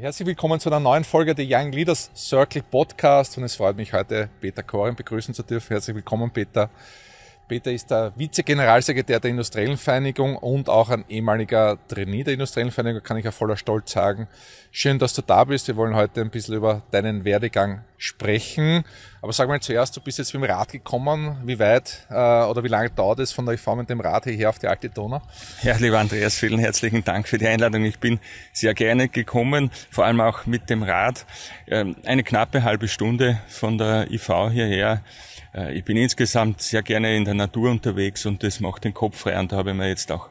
Herzlich willkommen zu einer neuen Folge der Young Leaders Circle Podcast und es freut mich heute Peter Koren begrüßen zu dürfen. Herzlich willkommen Peter. Peter ist der Vize-Generalsekretär der Industriellen Vereinigung und auch ein ehemaliger Trainee der Industriellen Vereinigung, kann ich ja voller Stolz sagen. Schön, dass du da bist. Wir wollen heute ein bisschen über deinen Werdegang sprechen. Aber sag mal zuerst, du bist jetzt mit dem Rad gekommen. Wie weit äh, oder wie lange dauert es von der IV mit dem Rad hierher auf die alte Donau? Ja, lieber Andreas, vielen herzlichen Dank für die Einladung. Ich bin sehr gerne gekommen, vor allem auch mit dem Rad. Ähm, eine knappe halbe Stunde von der IV hierher. Äh, ich bin insgesamt sehr gerne in der Natur unterwegs und das macht den Kopf frei und da habe ich mir jetzt auch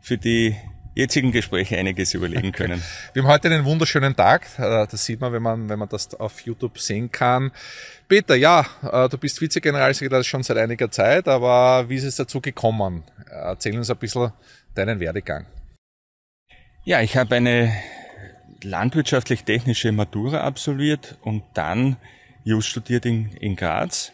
für die jetzigen Gespräche einiges überlegen können. Wir haben heute einen wunderschönen Tag. Äh, das sieht man, wenn man, wenn man das auf YouTube sehen kann. Peter, ja, äh, du bist Vizegeneralsekretär schon seit einiger Zeit, aber wie ist es dazu gekommen? Erzähl uns ein bisschen deinen Werdegang. Ja, ich habe eine landwirtschaftlich-technische Matura absolviert und dann Just studiert in, in Graz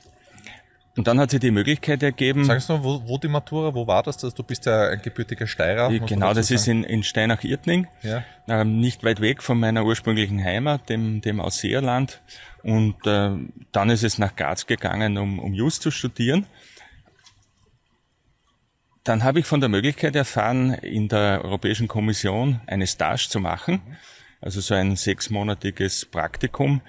und dann hat sie die Möglichkeit ergeben. Sagst du, wo, wo die Matura, wo war das? Du bist ja ein gebürtiger Steirer. Genau, das sagen? ist in, in Steinach-Irtning, ja. ähm, nicht weit weg von meiner ursprünglichen Heimat, dem, dem Ausseerland. Und äh, dann ist es nach Graz gegangen, um, um Just zu studieren. Dann habe ich von der Möglichkeit erfahren, in der Europäischen Kommission eine Stage zu machen, also so ein sechsmonatiges Praktikum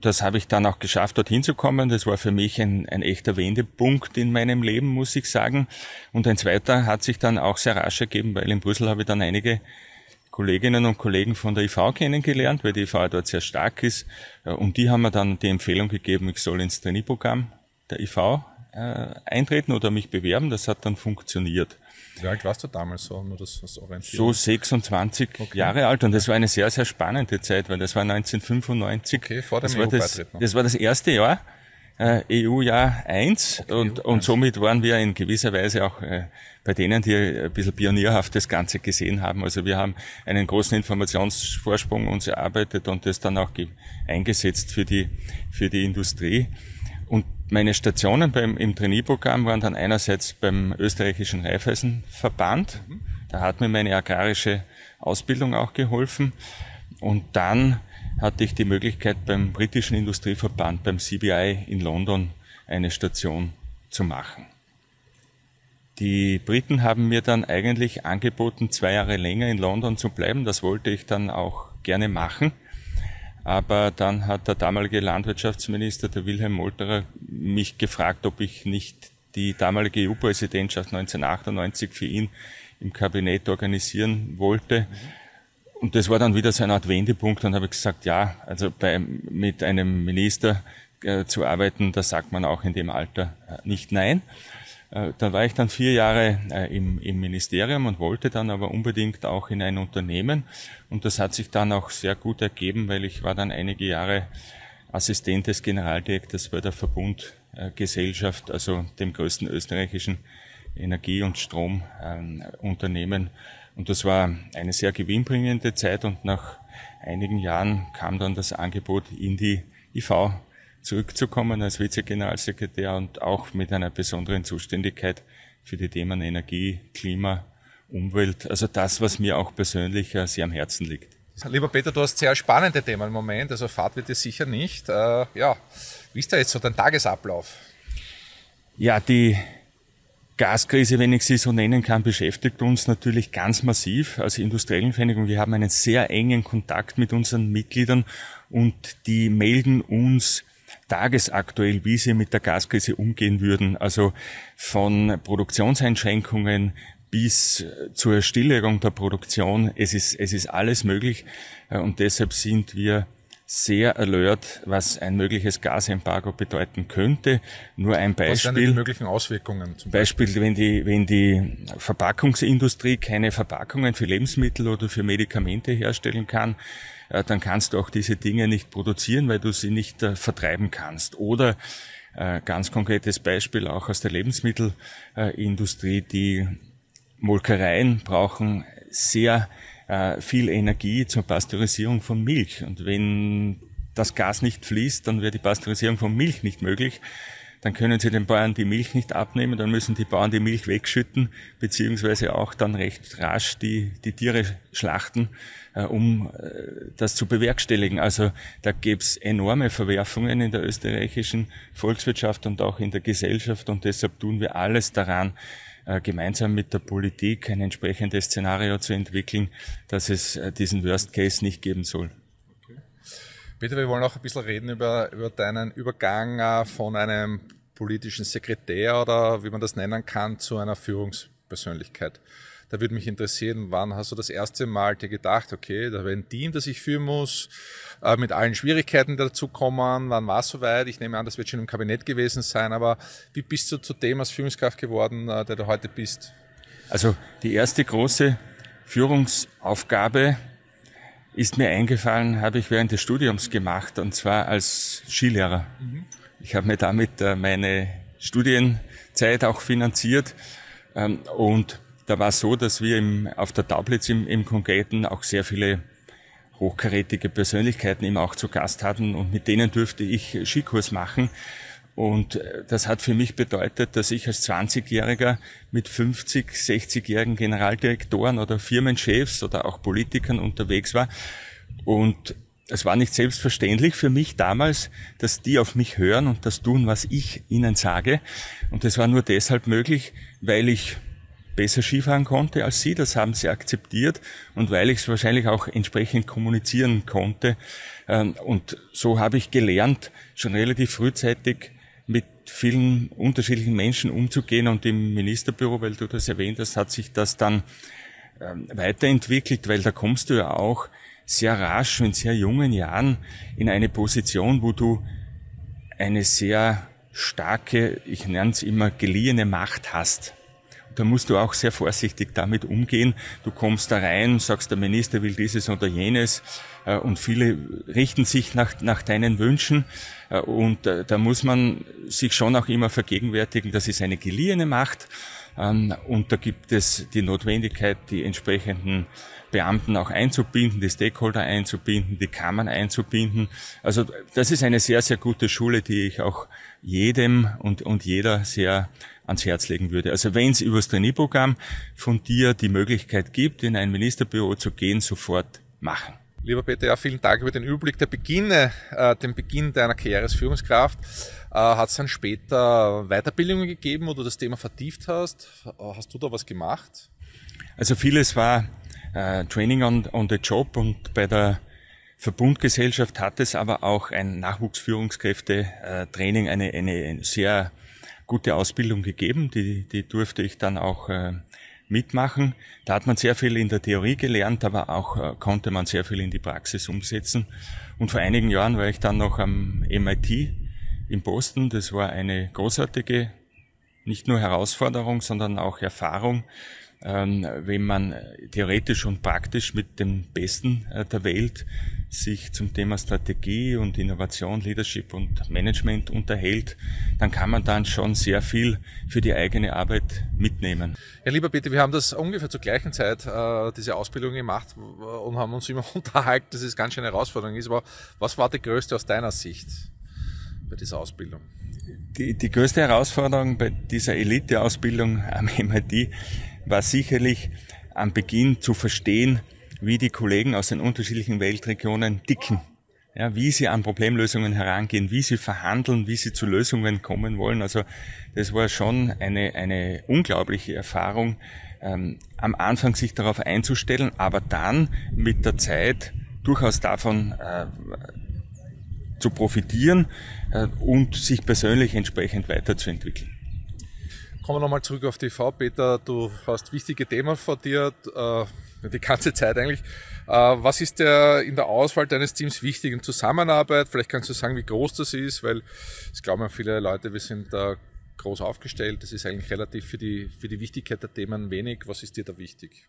das habe ich dann auch geschafft, dorthin zu kommen. Das war für mich ein, ein echter Wendepunkt in meinem Leben, muss ich sagen. Und ein zweiter hat sich dann auch sehr rasch ergeben, weil in Brüssel habe ich dann einige Kolleginnen und Kollegen von der IV kennengelernt, weil die IV dort sehr stark ist. Und die haben mir dann die Empfehlung gegeben, ich soll ins Trainee-Programm der IV äh, eintreten oder mich bewerben. Das hat dann funktioniert. Wie alt warst du damals so? Nur das, das so 26 okay. Jahre alt und das war eine sehr, sehr spannende Zeit, weil das war 1995. Okay, vor dem das, war das, das war das erste Jahr, äh, EU-Jahr 1 okay, und, und somit waren wir in gewisser Weise auch äh, bei denen, die ein bisschen pionierhaft das Ganze gesehen haben. Also wir haben einen großen Informationsvorsprung uns erarbeitet und das dann auch eingesetzt für die, für die Industrie. Und meine Stationen beim, im Trainierprogramm waren dann einerseits beim österreichischen Raiffeisenverband. Da hat mir meine agrarische Ausbildung auch geholfen. Und dann hatte ich die Möglichkeit beim britischen Industrieverband, beim CBI in London, eine Station zu machen. Die Briten haben mir dann eigentlich angeboten, zwei Jahre länger in London zu bleiben. Das wollte ich dann auch gerne machen. Aber dann hat der damalige Landwirtschaftsminister, der Wilhelm Molterer, mich gefragt, ob ich nicht die damalige EU-Präsidentschaft 1998 für ihn im Kabinett organisieren wollte. Und das war dann wieder so eine Art Wendepunkt. Dann habe ich gesagt, ja, also bei, mit einem Minister äh, zu arbeiten, da sagt man auch in dem Alter äh, nicht nein. Äh, da war ich dann vier Jahre äh, im, im Ministerium und wollte dann aber unbedingt auch in ein Unternehmen. Und das hat sich dann auch sehr gut ergeben, weil ich war dann einige Jahre Assistent des Generaldirektors bei der Verbundgesellschaft, also dem größten österreichischen Energie- und Stromunternehmen. Und das war eine sehr gewinnbringende Zeit und nach einigen Jahren kam dann das Angebot in die IV zurückzukommen als Vizegeneralsekretär und auch mit einer besonderen Zuständigkeit für die Themen Energie, Klima, Umwelt. Also das, was mir auch persönlich äh, sehr am Herzen liegt. Lieber Peter, du hast sehr spannende Themen im Moment, also Fahrt wird es sicher nicht. Äh, ja, wie ist da jetzt so dein Tagesablauf? Ja, die Gaskrise, wenn ich sie so nennen kann, beschäftigt uns natürlich ganz massiv als industriellen Vereinigung. Wir haben einen sehr engen Kontakt mit unseren Mitgliedern und die melden uns tagesaktuell, wie sie mit der Gaskrise umgehen würden. Also von Produktionseinschränkungen bis zur Stilllegung der Produktion. Es ist, es ist alles möglich äh, und deshalb sind wir sehr alert, was ein mögliches Gasembargo bedeuten könnte. Nur ein Beispiel. Was sind die möglichen Auswirkungen? Zum Beispiel, Beispiel, wenn die, wenn die Verpackungsindustrie keine Verpackungen für Lebensmittel oder für Medikamente herstellen kann, äh, dann kannst du auch diese Dinge nicht produzieren, weil du sie nicht äh, vertreiben kannst. Oder äh, ganz konkretes Beispiel auch aus der Lebensmittelindustrie, die Molkereien brauchen sehr äh, viel Energie zur Pasteurisierung von Milch. Und wenn das Gas nicht fließt, dann wird die Pasteurisierung von Milch nicht möglich. Dann können sie den Bauern die Milch nicht abnehmen, dann müssen die Bauern die Milch wegschütten, beziehungsweise auch dann recht rasch die, die Tiere schlachten, äh, um äh, das zu bewerkstelligen. Also da gäbe es enorme Verwerfungen in der österreichischen Volkswirtschaft und auch in der Gesellschaft und deshalb tun wir alles daran, äh, gemeinsam mit der Politik ein entsprechendes Szenario zu entwickeln, dass es äh, diesen Worst Case nicht geben soll. Bitte, wir wollen auch ein bisschen reden über, über deinen Übergang äh, von einem politischen Sekretär oder wie man das nennen kann zu einer Führungspersönlichkeit. Da würde mich interessieren, wann hast du das erste Mal dir gedacht, okay, da wäre ein Team, das ich führen muss, äh, mit allen Schwierigkeiten, die dazukommen. Wann war es soweit? Ich nehme an, das wird schon im Kabinett gewesen sein, aber wie bist du zu dem als Führungskraft geworden, äh, der du heute bist? Also die erste große Führungsaufgabe ist mir eingefallen, habe ich während des Studiums gemacht, und zwar als Skilehrer. Mhm. Ich habe mir damit äh, meine Studienzeit auch finanziert ähm, und da war es so, dass wir im, auf der Tablets im, im Konkreten auch sehr viele hochkarätige Persönlichkeiten eben auch zu Gast hatten und mit denen durfte ich Skikurs machen. Und äh, das hat für mich bedeutet, dass ich als 20-Jähriger mit 50, 60-jährigen Generaldirektoren oder Firmenchefs oder auch Politikern unterwegs war. Und es war nicht selbstverständlich für mich damals, dass die auf mich hören und das tun, was ich ihnen sage. Und das war nur deshalb möglich, weil ich besser Skifahren konnte als sie. Das haben sie akzeptiert und weil ich es wahrscheinlich auch entsprechend kommunizieren konnte. Ähm, und so habe ich gelernt, schon relativ frühzeitig vielen unterschiedlichen Menschen umzugehen und im Ministerbüro, weil du das erwähnt hast, hat sich das dann ähm, weiterentwickelt, weil da kommst du ja auch sehr rasch in sehr jungen Jahren in eine Position, wo du eine sehr starke, ich nenne es immer geliehene Macht hast da musst du auch sehr vorsichtig damit umgehen. Du kommst da rein, sagst, der Minister will dieses oder jenes äh, und viele richten sich nach, nach deinen Wünschen äh, und äh, da muss man sich schon auch immer vergegenwärtigen, das ist eine geliehene Macht und da gibt es die Notwendigkeit, die entsprechenden Beamten auch einzubinden, die Stakeholder einzubinden, die Kammern einzubinden. Also das ist eine sehr, sehr gute Schule, die ich auch jedem und, und jeder sehr ans Herz legen würde. Also wenn es über das Trainierprogramm von dir die Möglichkeit gibt, in ein Ministerbüro zu gehen, sofort machen. Lieber Peter, ja, vielen Dank über den Überblick der Beginne, äh, den Beginn deiner Karriere als Führungskraft. Äh, Hat es dann später Weiterbildungen gegeben, wo du das Thema vertieft hast? Hast du da was gemacht? Also vieles war äh, Training on, on the Job und bei der Verbundgesellschaft hat es aber auch ein Nachwuchsführungskräfte-Training, äh, eine, eine sehr gute Ausbildung gegeben. Die, die durfte ich dann auch äh, mitmachen. Da hat man sehr viel in der Theorie gelernt, aber auch äh, konnte man sehr viel in die Praxis umsetzen. Und vor einigen Jahren war ich dann noch am MIT in Boston. Das war eine großartige, nicht nur Herausforderung, sondern auch Erfahrung, ähm, wenn man theoretisch und praktisch mit dem Besten äh, der Welt sich zum Thema Strategie und Innovation, Leadership und Management unterhält, dann kann man dann schon sehr viel für die eigene Arbeit mitnehmen. Ja, lieber Peter, wir haben das ungefähr zur gleichen Zeit, äh, diese Ausbildung gemacht und haben uns immer unterhalten, dass es ganz schön eine Herausforderung ist. Aber was war die größte aus deiner Sicht bei dieser Ausbildung? Die, die größte Herausforderung bei dieser Elite-Ausbildung am MIT war sicherlich am Beginn zu verstehen, wie die Kollegen aus den unterschiedlichen Weltregionen dicken. Ja, wie sie an Problemlösungen herangehen, wie sie verhandeln, wie sie zu Lösungen kommen wollen. Also das war schon eine, eine unglaubliche Erfahrung, ähm, am Anfang sich darauf einzustellen, aber dann mit der Zeit durchaus davon äh, zu profitieren äh, und sich persönlich entsprechend weiterzuentwickeln. Kommen wir nochmal zurück auf TV. Peter, du hast wichtige Themen vor dir, äh, die ganze Zeit eigentlich. Äh, was ist der in der Auswahl deines Teams wichtig in Zusammenarbeit? Vielleicht kannst du sagen, wie groß das ist, weil es glauben viele Leute, wir sind da groß aufgestellt. Das ist eigentlich relativ für die, für die Wichtigkeit der Themen wenig. Was ist dir da wichtig?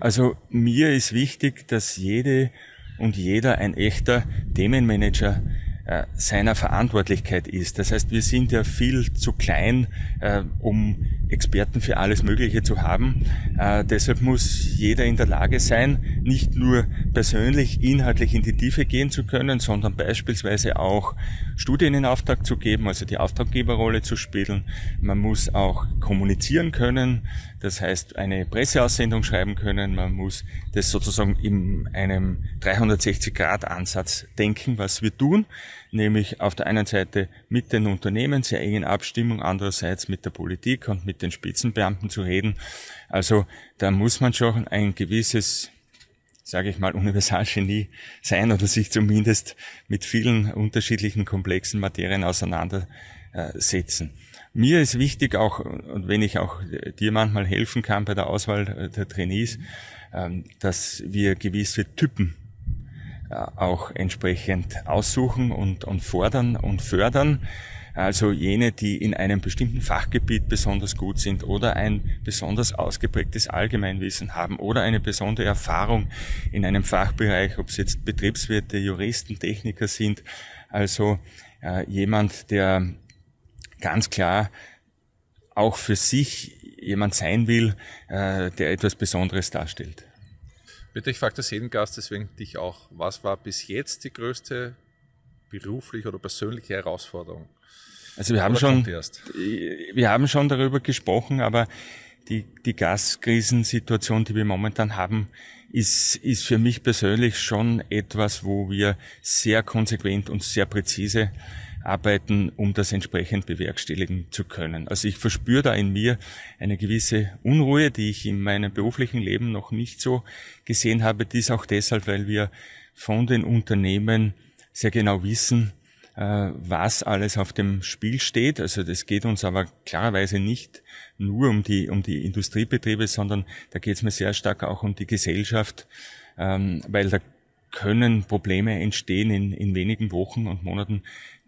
Also mir ist wichtig, dass jede und jeder ein echter Themenmanager äh, seiner Verantwortlichkeit ist. Das heißt, wir sind ja viel zu klein, äh, um Experten für alles Mögliche zu haben. Äh, deshalb muss jeder in der Lage sein, nicht nur persönlich inhaltlich in die Tiefe gehen zu können, sondern beispielsweise auch Studien in Auftrag zu geben, also die Auftraggeberrolle zu spielen. Man muss auch kommunizieren können, das heißt eine Presseaussendung schreiben können. Man muss das sozusagen in einem 360-Grad-Ansatz denken, was wir tun, nämlich auf der einen Seite mit den Unternehmen sehr eng in Abstimmung, andererseits mit der Politik und mit den Spitzenbeamten zu reden. Also da muss man schon ein gewisses sage ich mal, Universalgenie sein oder sich zumindest mit vielen unterschiedlichen komplexen Materien auseinandersetzen. Mir ist wichtig auch, und wenn ich auch dir manchmal helfen kann bei der Auswahl der Trainees, ähm, dass wir gewisse Typen äh, auch entsprechend aussuchen und, und fordern und fördern. Also jene, die in einem bestimmten Fachgebiet besonders gut sind oder ein besonders ausgeprägtes Allgemeinwissen haben oder eine besondere Erfahrung in einem Fachbereich, ob es jetzt Betriebswirte, Juristen, Techniker sind. Also äh, jemand, der ganz klar auch für sich jemand sein will, äh, der etwas Besonderes darstellt. Bitte, ich frage das jeden Gast, deswegen dich auch. Was war bis jetzt die größte berufliche oder persönliche Herausforderung? Also wir haben schon, wir haben schon darüber gesprochen, aber die, die Gaskrisensituation, die wir momentan haben, ist, ist für mich persönlich schon etwas, wo wir sehr konsequent und sehr präzise arbeiten, um das entsprechend bewerkstelligen zu können. Also ich verspüre da in mir eine gewisse Unruhe, die ich in meinem beruflichen Leben noch nicht so gesehen habe. Dies auch deshalb, weil wir von den Unternehmen sehr genau wissen, äh, was alles auf dem Spiel steht. Also das geht uns aber klarerweise nicht nur um die, um die Industriebetriebe, sondern da geht es mir sehr stark auch um die Gesellschaft, ähm, weil da können Probleme entstehen in, in wenigen Wochen und Monaten,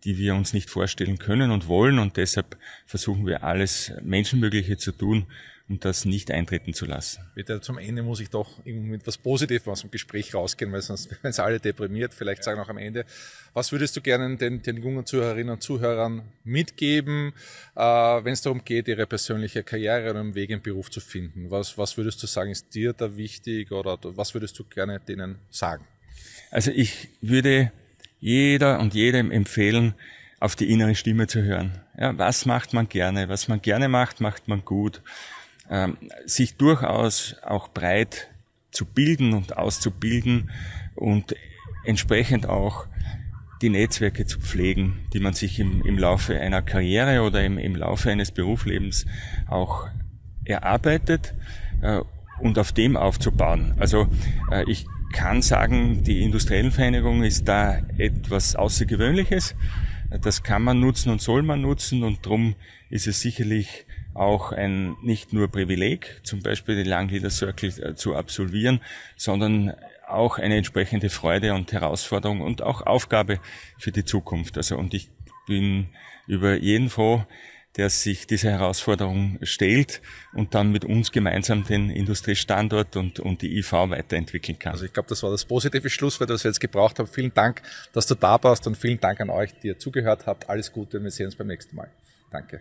die wir uns nicht vorstellen können und wollen. Und deshalb versuchen wir alles Menschenmögliche zu tun, um das nicht eintreten zu lassen. Bitte zum Ende muss ich doch mit etwas Positivem aus dem Gespräch rausgehen, weil sonst werden es alle deprimiert. Vielleicht sagen auch am Ende, was würdest du gerne den, den jungen Zuhörerinnen und Zuhörern mitgeben, äh, wenn es darum geht, ihre persönliche Karriere oder einen Weg im Beruf zu finden? Was, was würdest du sagen, ist dir da wichtig oder was würdest du gerne denen sagen? Also ich würde jeder und jedem empfehlen, auf die innere Stimme zu hören. Ja, was macht man gerne? Was man gerne macht, macht man gut. Ähm, sich durchaus auch breit zu bilden und auszubilden und entsprechend auch die Netzwerke zu pflegen, die man sich im, im Laufe einer Karriere oder im, im Laufe eines Berufslebens auch erarbeitet äh, und auf dem aufzubauen. Also äh, ich kann sagen, die Industriellenvereinigung ist da etwas Außergewöhnliches. Das kann man nutzen und soll man nutzen und darum ist es sicherlich auch ein nicht nur Privileg, zum Beispiel den Langleader Circle äh, zu absolvieren, sondern auch eine entsprechende Freude und Herausforderung und auch Aufgabe für die Zukunft. Also und ich bin über jeden froh, der sich dieser Herausforderung stellt und dann mit uns gemeinsam den Industriestandort und, und die IV weiterentwickeln kann. Also ich glaube, das war das positive Schlusswort, das wir jetzt gebraucht haben. Vielen Dank, dass du da warst und vielen Dank an euch, die ihr zugehört habt. Alles Gute und wir sehen uns beim nächsten Mal. Danke.